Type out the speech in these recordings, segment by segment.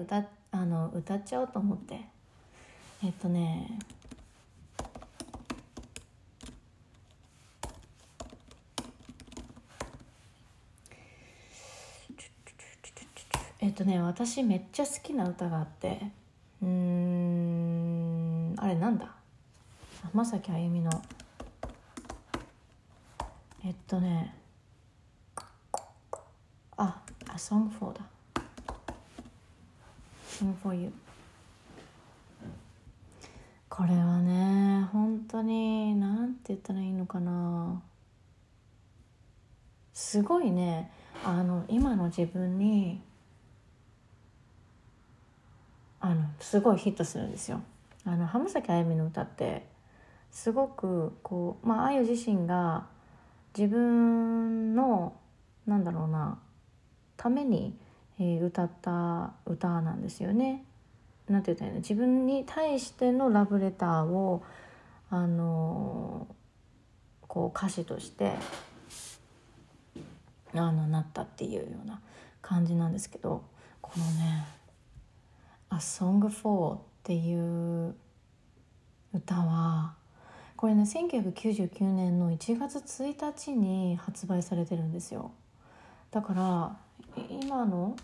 歌あの歌っちゃおうと思って。えっとねえっとね私めっちゃ好きな歌があって。うんあれなんだ？浜崎あゆみの。えっとねあ「A Song for」だ「Sing for You」これはね本当になんて言ったらいいのかなすごいねあの今の自分にあのすごいヒットするんですよ。あの浜崎あゆみの歌ってすごくこうまああゆ自身が自分のなんだろうなために、えー、歌った歌なんですよね。なんて言ったらいいの？自分に対してのラブレターをあの、こう歌詞としてあのなったっていうような感じなんですけどこのね「A Song for」っていう歌はこれね1999年の1月1日に発売されてるんですよだから今の？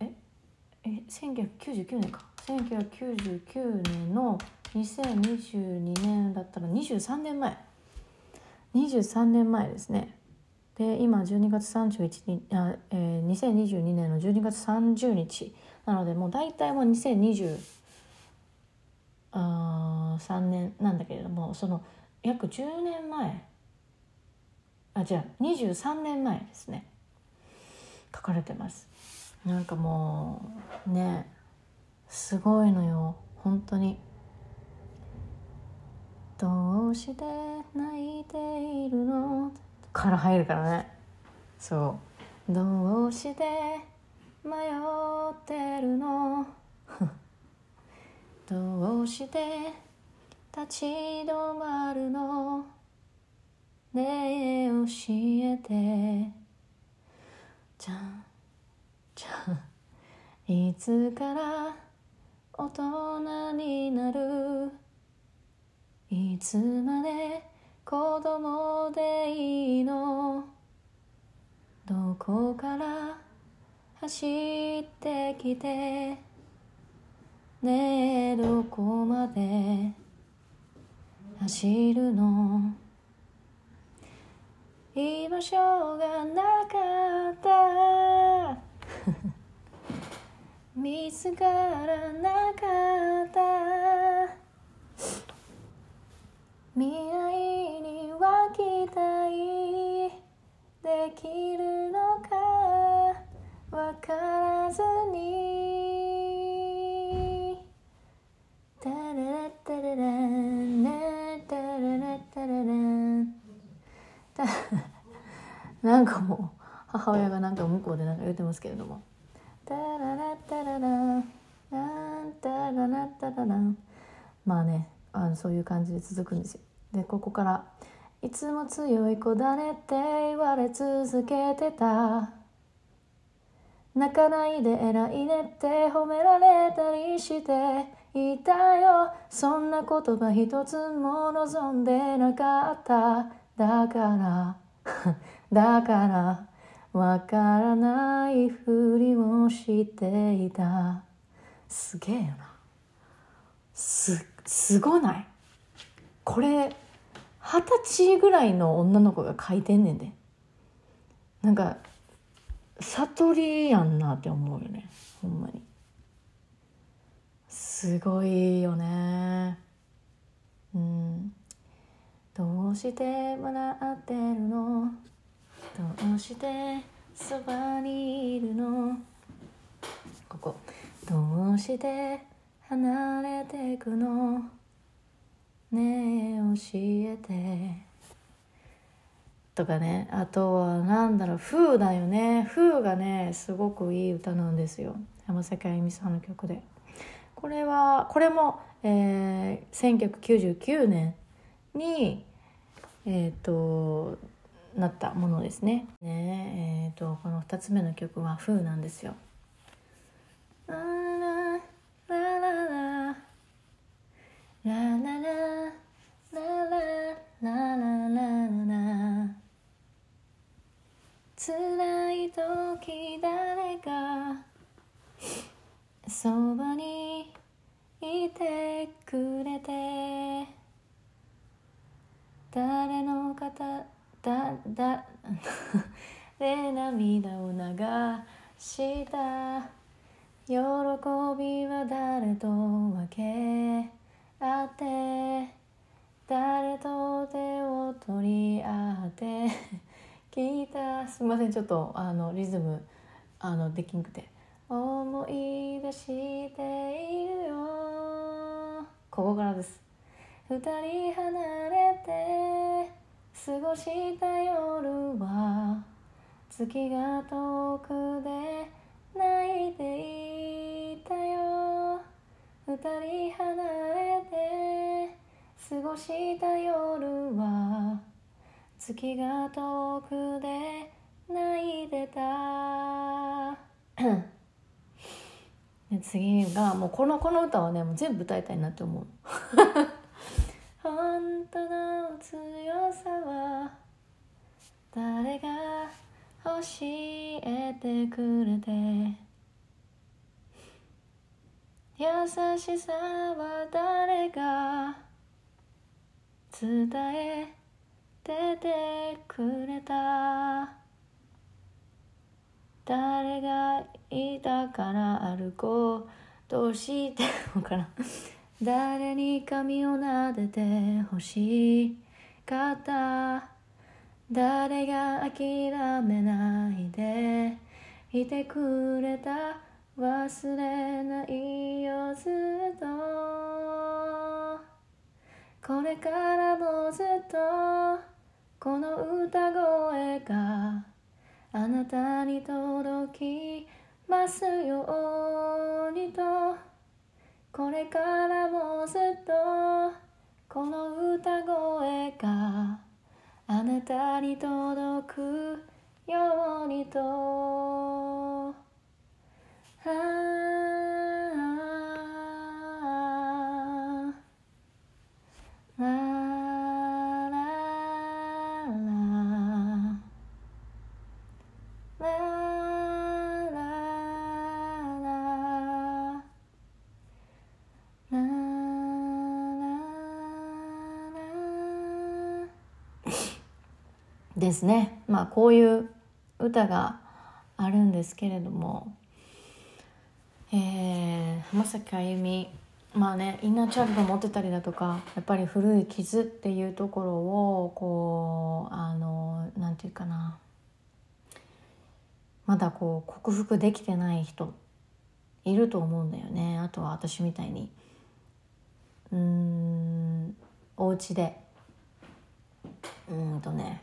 え？え1999年か。1999年の2022年だったら23年前。23年前ですね。で今12月31日あ、えー、2022年の12月30日。なのでもう大体もう2023年なんだけれどもその約10年前。あじゃあ23年前ですね。書かれてます。なんかもうねすごいのよ。本当に。どうして泣いているの？から入るからね。そう。どうして迷ってるの？どうして立ち止まるの？ねえ教えて。じゃんじゃんいつから大人になるいつまで子供でいいのどこから走ってきてねえどこまで走るの居場所がなかった 見つからなかった。未来には期待できるのか。わからずに。タララタララン。タララタララン。なんかもう母親がなんか向こうでなんか言ってますけれども。タララタラランタララタラランまあねあのそういう感じで続くんですよ。でここから「いつも強い子だね」って言われ続けてた。泣かないで偉いねって褒められたりしていたよ。そんな言葉一つも望んでなかった。だから だからわからないふりをしていた。すげえな。すすごない？これ二十歳ぐらいの女の子が書いてんねんで。なんか悟りやんなって思うよね。ほんまに。すごいよね。うん。どうして笑ってるの？うしてそばにいるの？ここ。どうして離れてくの？ねえ教えて。とかね。あとはなんだろう「風」だよね「風」がねすごくいい歌なんですよ。山崎あゆみさんの曲で。これはこれも、えー、1999年にえっ、ー、となったものですね。ねえーと、この2つ目の曲は「風」なんですよ。辛い時誰かそばにいてくれて誰の方だだ で涙を流した。喜びは誰と分け合って誰と手を取り合って聞いた。すみませんちょっとあのリズムあのできんくて。思い出しているよ。ここからです。二人離れて過ごした夜は月が遠くで泣いていたよ。二人離れて過ごした夜は月が遠くで泣いてた。次がもうこのこの歌はねもう全部歌いたいなって思う。本当の強さは誰が教えてくれて優しさは誰が伝えててくれた。誰がいたから歩こうどうしてもから誰に髪を撫でて欲しかった誰が諦めないでいてくれた？忘れないよずっと。これからもずっとこの歌声があなたに届きますようにと。これからもずっとこの歌声があなたに届くようにと。ですね。まあこういう歌があるんですけれども、えー、浜崎あゆみ。まあねインナーチャイルド持ってたりだとかやっぱり古い傷っていうところをこうあのなんていうかな。まだこう克服できてない人いると思うんだよね。あとは私みたいに。うんお家で。うんとね。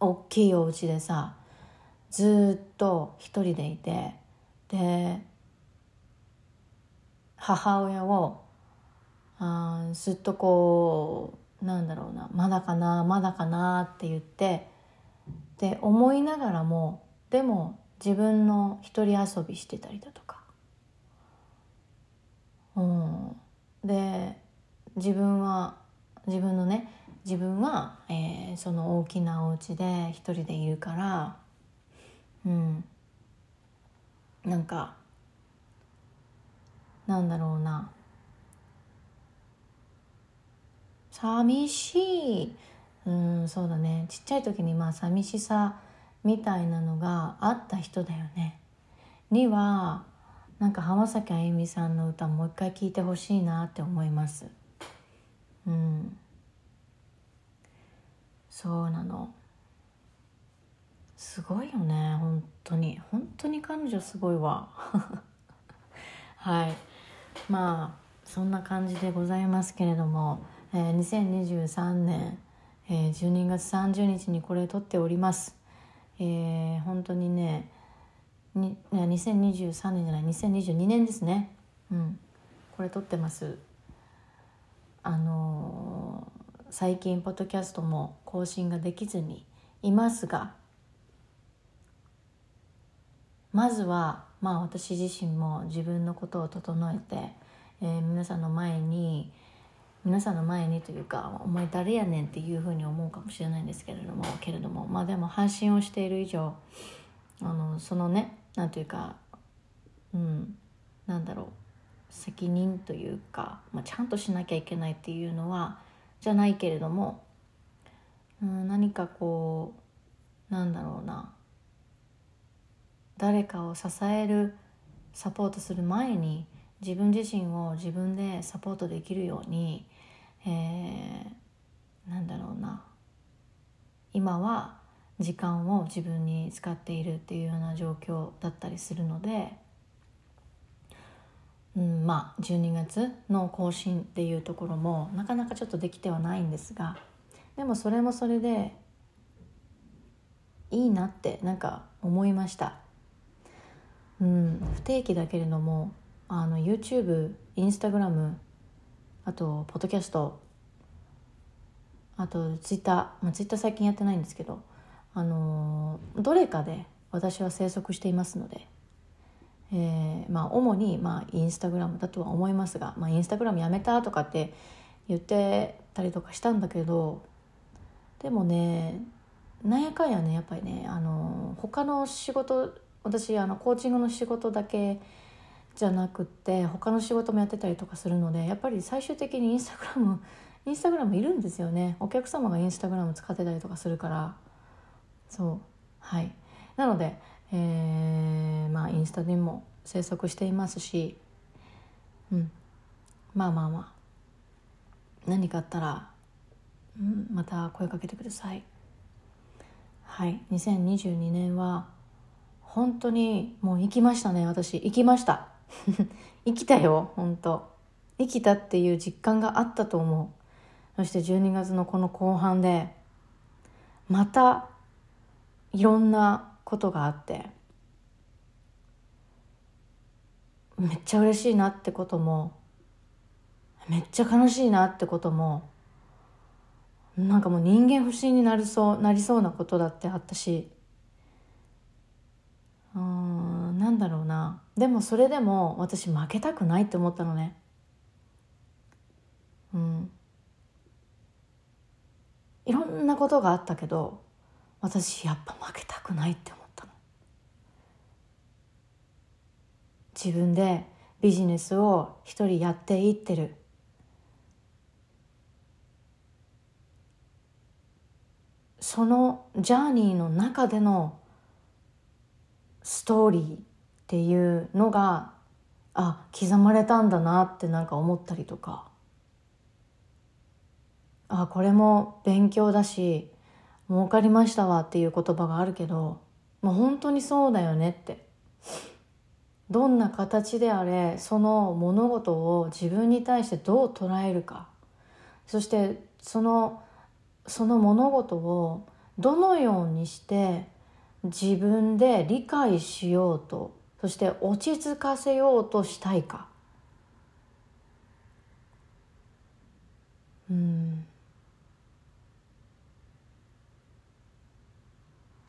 大きいお家でさずっと一人でいてで母親をあずっとこうなんだろうなまだかなまだかなって言ってで思いながらもでも自分の一人遊びしてたりだとか、うん、で自分は自分のね自分は、えー、その大きなお家で一人でいるからうん。なんかなんだろうな。寂しい。うんそうだね。ちっちゃい時にまあ寂しさみたいなのがあった人だよね。にはなんか浜崎あゆみさんの歌もう一回聴いてほしいなって思います。うん。そうなの。すごいよね本当に。本当に彼女すごいわ。はい。まあそんな感じでございますけれども、えー、2023年、えー、12月30日にこれ撮っております。えー、本当にねに2023年じゃない2022年ですね。うん。これ撮ってます。あのー、最近ポッドキャストも更新ができずにいますがまずはまあ私自身も自分のことを整えて、えー、皆さんの前に皆さんの前にというか「お前誰やねん」っていうふうに思うかもしれないんですけれどもけれどもまあでも発信をしている以上あのそのねなんていうかうんなんだろう責任というか、まあ、ちゃんとしなきゃいけないっていうのはじゃないけれども、うん、何かこうなんだろうな。誰かを支えるサポートする前に自分自身を自分でサポートできるように、えー、なんだろうな。今は時間を自分に使っているっていうような状況だったりするので、うん、まあ12月の更新っていうところもなかなかちょっとできてはないんですがでもそれもそれでいいなってなんか思いました。うん、不定期だけれどもあの YouTube、Instagram あとポッドキャストあと Twitter、まあ、Twitter 最近やってないんですけどあのどれかで私は生息していますので、えー、まあ主にまあインスタグラムだとは思いますが、まあ、インスタグラムやめたとかって言ってたりとかしたんだけどでもねなんやかんやねやっぱりねあの他の仕事私あのコーチングの仕事だけじゃなくって他の仕事もやってたりとかするのでやっぱり最終的にインスタグラムインスタグラムいるんですよね。お客様がインスタグラム使ってたりとかするから。そう。はい。なので、えー、まあインスタにも生息していますしうん。まあまあまあ。何かあったら、うん、また声かけてください。はい。2022年は本当にもう行きましたね私。行きました。生きたよ本当。生きたっていう実感があったと思う。そして12月のこの後半でまたいろんなことがあってめっちゃ嬉しいなってこともめっちゃ悲しいなってこともなんかもう人間不信になりそうなりそうなことだってあったしうんなんだろうな。でもそれでも私負けたくないって思ったのね。うん。いろんなことがあったけど私やっぱ負けたくないって思ったの自分でビジネスを一人やっていってる。そのジャーニーの中でのストーリーっていうのがあ刻まれたんだなってなんか思ったりとか。あこれも勉強だし儲かりましたわっていう言葉があるけど、まあ、本当にそうだよねって。どんな形であれその物事を自分に対してどう捉えるか。そしてそのその物事をどのようにして自分で理解しようとそして落ち着かせようとしたいか。うん。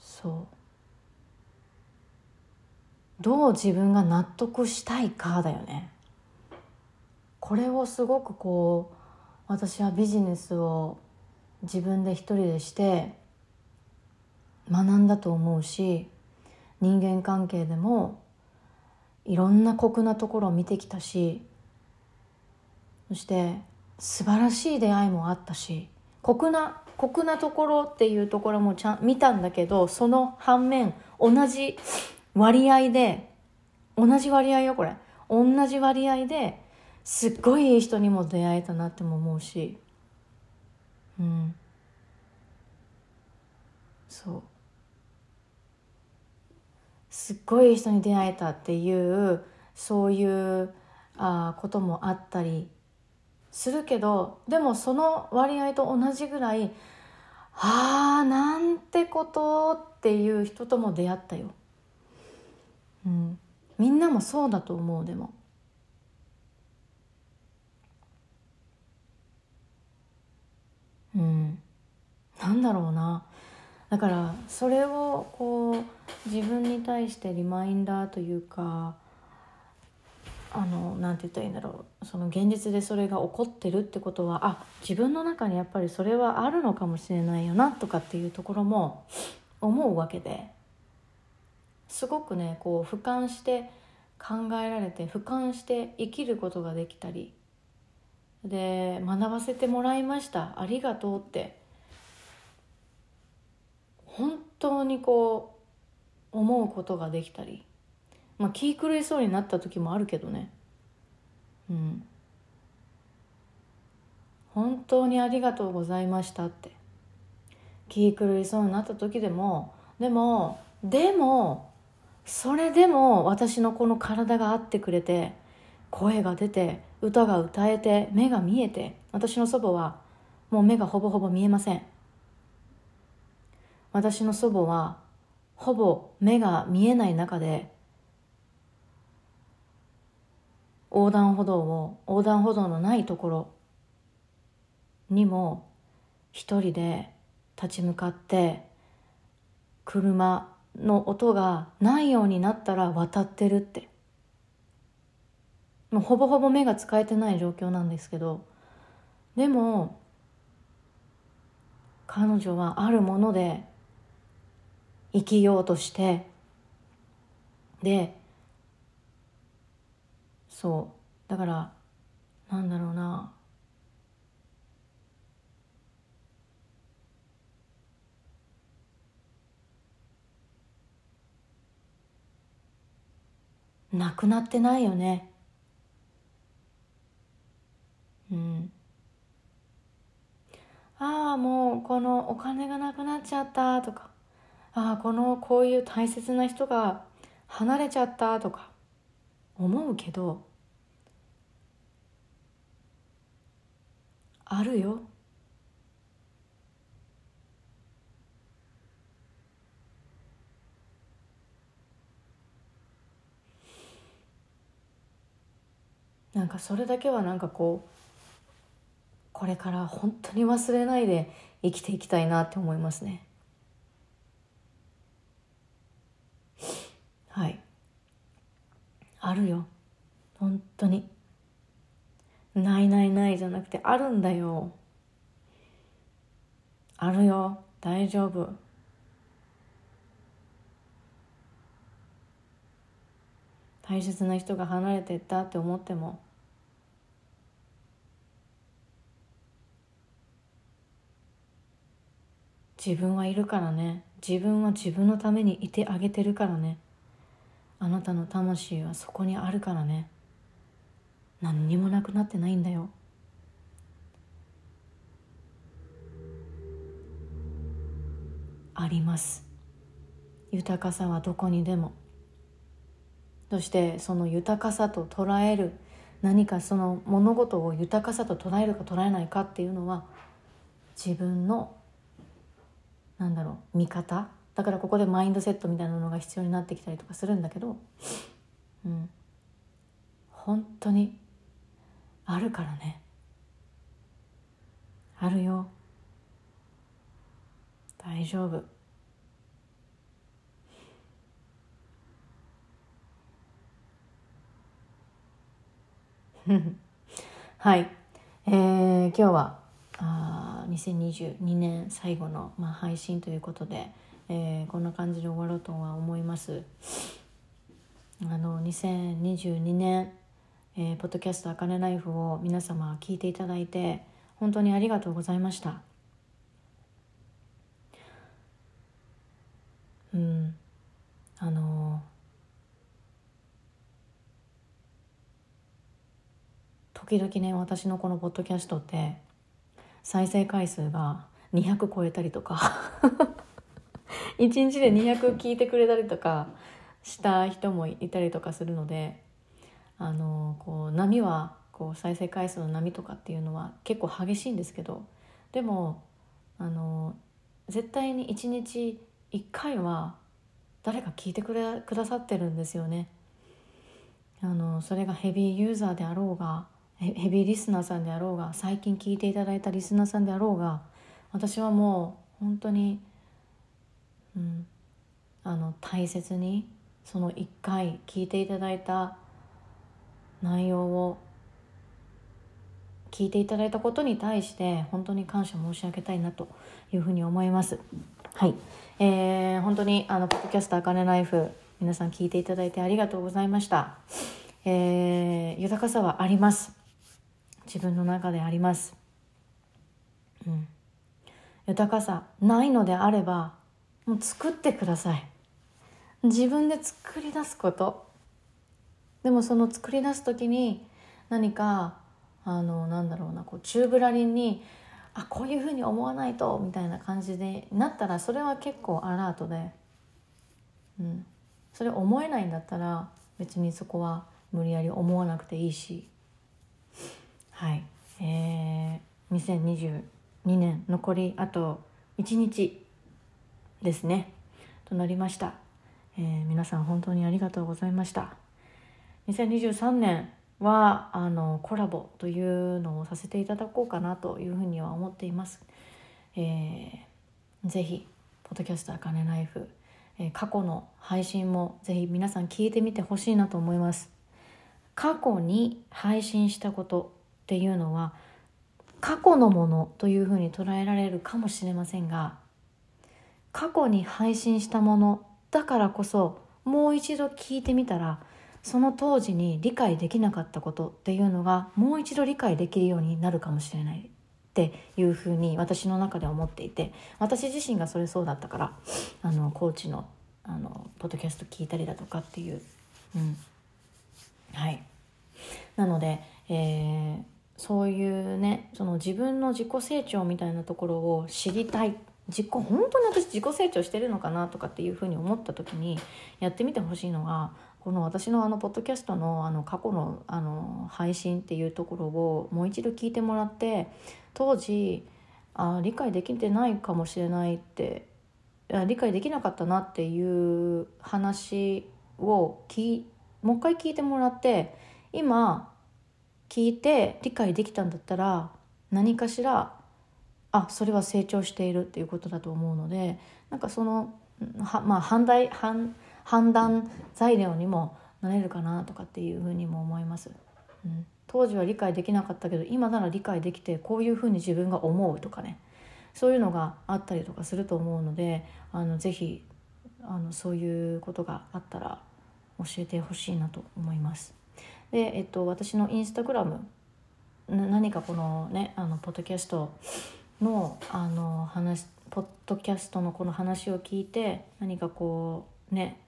そう。どう自分が納得したいかだよね。これをすごくこう私はビジネスを自分で一人でして学んだと思うし人間関係でもいろんな酷なところを見てきたしそして素晴らしい出会いもあったし酷な酷なところっていうところもちゃん見たんだけどその反面同じ割合で同じ割合よこれ。同じ割合ですっごいいい人にも出会えたなっても思うし。うん。そう。すっごいいい人に出会えたっていうそういうあこともあったりするけどでもその割合と同じぐらいああなんてことっていう人とも出会ったよ。うん、みんなもそうだと思うでも。うん、なんだろうな。だからそれをこう自分に対してリマインダーというかあのなんて言ったらいいんだろう。その現実でそれが起こってるってことはあ自分の中にやっぱりそれはあるのかもしれないよなとかっていうところも思うわけで。すごくねこう俯瞰して考えられて俯瞰して生きることができたり。で学ばせてもらいました。ありがとうって。本当にこう思うことができたり。まあ気狂いそうになった時もあるけどね。うん。本当にありがとうございましたって。気狂いそうになった時でもでもでもそれでも私のこの体があってくれて声が出て歌が歌えて目が見えて私の祖母はもう目がほぼほぼ見えません。私の祖母はほぼ目が見えない中で横断歩道を横断歩道のないところにも一人で立ち向かって車の音がないようになったら渡ってるって。もうほぼほぼ目が使えてない状況なんですけど。でも彼女はあるもので生きようとしてでそう。だからなんだろうな。なくなってないよね。うん。ああもうこのお金がなくなっちゃった。とか。ああこのこういう大切な人が離れちゃった。とか。思うけど。あるよ。なんかそれだけはなんかこうこれから本当に忘れないで生きていきたいなって思いますね。はい。あるよ。本当に。ないないないじゃなくてあるんだよ。あるよ。大丈夫。大切な人が離れてったって思っても。自分はいるからね。自分は自分のためにいてあげてるからね。あなたの魂はそこにあるからね。何にもなくなってないんだよ。あります。豊かさはどこにでも。そしてその豊かさと捉える何かその物事を豊かさと捉えるか捉えないかっていうのは自分のなんだろう見方？だからここでマインドセットみたいなのが必要になってきたりとかするんだけどうん。本当にあるからね。あるよ。大丈夫。はい、えー、今日はあ2022年最後の、まあ、配信ということで、えー、こんな感じで終わろうとは思います。あの2022年、えー、ポッドキャスト「あかねライフ」を皆様聞いていただいて本当にありがとうございましたうんあのー時々ね私のこのポッドキャストって再生回数が200超えたりとか 1日で200聞いてくれたりとかした人もいたりとかするのであのこう波はこう再生回数の波とかっていうのは結構激しいんですけどでもあの絶対に1日1回は誰か聞いてくれくださってるんですよね。あのそれがヘビーユーザーであろうがヘビーリスナーさんであろうが最近聞いていただいたリスナーさんであろうが私はもう本当に、うん、あの大切にその1回聞いていただいた内容を聞いていただいたことに対して本当に感謝申し上げたいなというふうに思います。はい、えー、本当にあのポッドキャストあかねライフ皆さん聞いていただいてありがとうございました、えー、豊かさはあります。自分の中であります。うん。豊かさないのであればもう作ってください。自分で作り出すこと。でもその作り出す時に何かあのなんだろうなこう宙ぶらりんにあこういうふうに思わないとみたいな感じでなったらそれは結構アラートで、うん、それ思えないんだったら別にそこは無理やり思わなくていいし。はいえー、2022年残りあと1日ですねとなりました、えー、皆さん本当にありがとうございました2023年はあのコラボというのをさせていただこうかなというふうには思っています。えー、ぜひポッドキャストあかねライフ、えー、過去の配信もぜひ皆さん聞いてみてほしいなと思います。過去に配信したことっていうのは過去のものというふうに捉えられるかもしれませんが過去に配信したものだからこそもう一度聞いてみたらその当時に理解できなかったことっていうのがもう一度理解できるようになるかもしれない。っていうふうに私の中で思っていて私自身がそれそうだったからあのコーチのあのポッドキャスト聞いたりだとかっていう、うん、はい。なので、えー、そういうねその自分の自己成長みたいなところを知りたい。自己本当に私自己成長してるのかなとかっていうふうに思った時にやってみてほしいのがこの私のあのポッドキャストのあの過去のあの配信っていうところをもう一度聞いてもらって当時あ理解できてないかもしれないって理解できなかったなっていう話をきもう一回聞いてもらって今聞いて理解できたんだったら何かしらあそれは成長しているっていうことだと思うのでなんかそのはまあ反対反判断材料にもなれるかなとかっていうふうにも思います。うん、当時は理解できなかったけど今なら理解できてこういうふうに自分が思うとかねそういうのがあったりとかすると思うのであのぜひあのそういうことがあったら教えてほしいなと思います。で、えっと、私のインスタグラム何かこのねあのポッドキャストのあの話ポッドキャストのこの話を聞いて何かこうね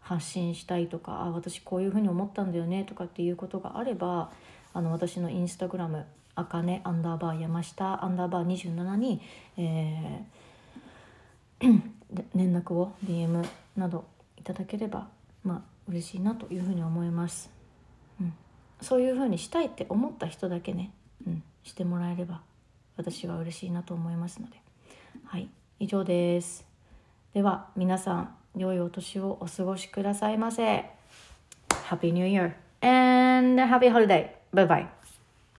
発信したいとかあ私こういうふうに思ったんだよねとかっていうことがあればあの私のインスタグラムあかねアンダーバー山下アンダーバー27に、えー、連絡を DM などいただければまあ嬉しいなというふうに思います、そういうふうにしたいって思った人だけね、うん、してもらえれば私は嬉しいなと思いますのではい以上ですでは皆さん良いお年をお過ごしくださいませ。Happy New Year and Happy Holiday! Bye bye!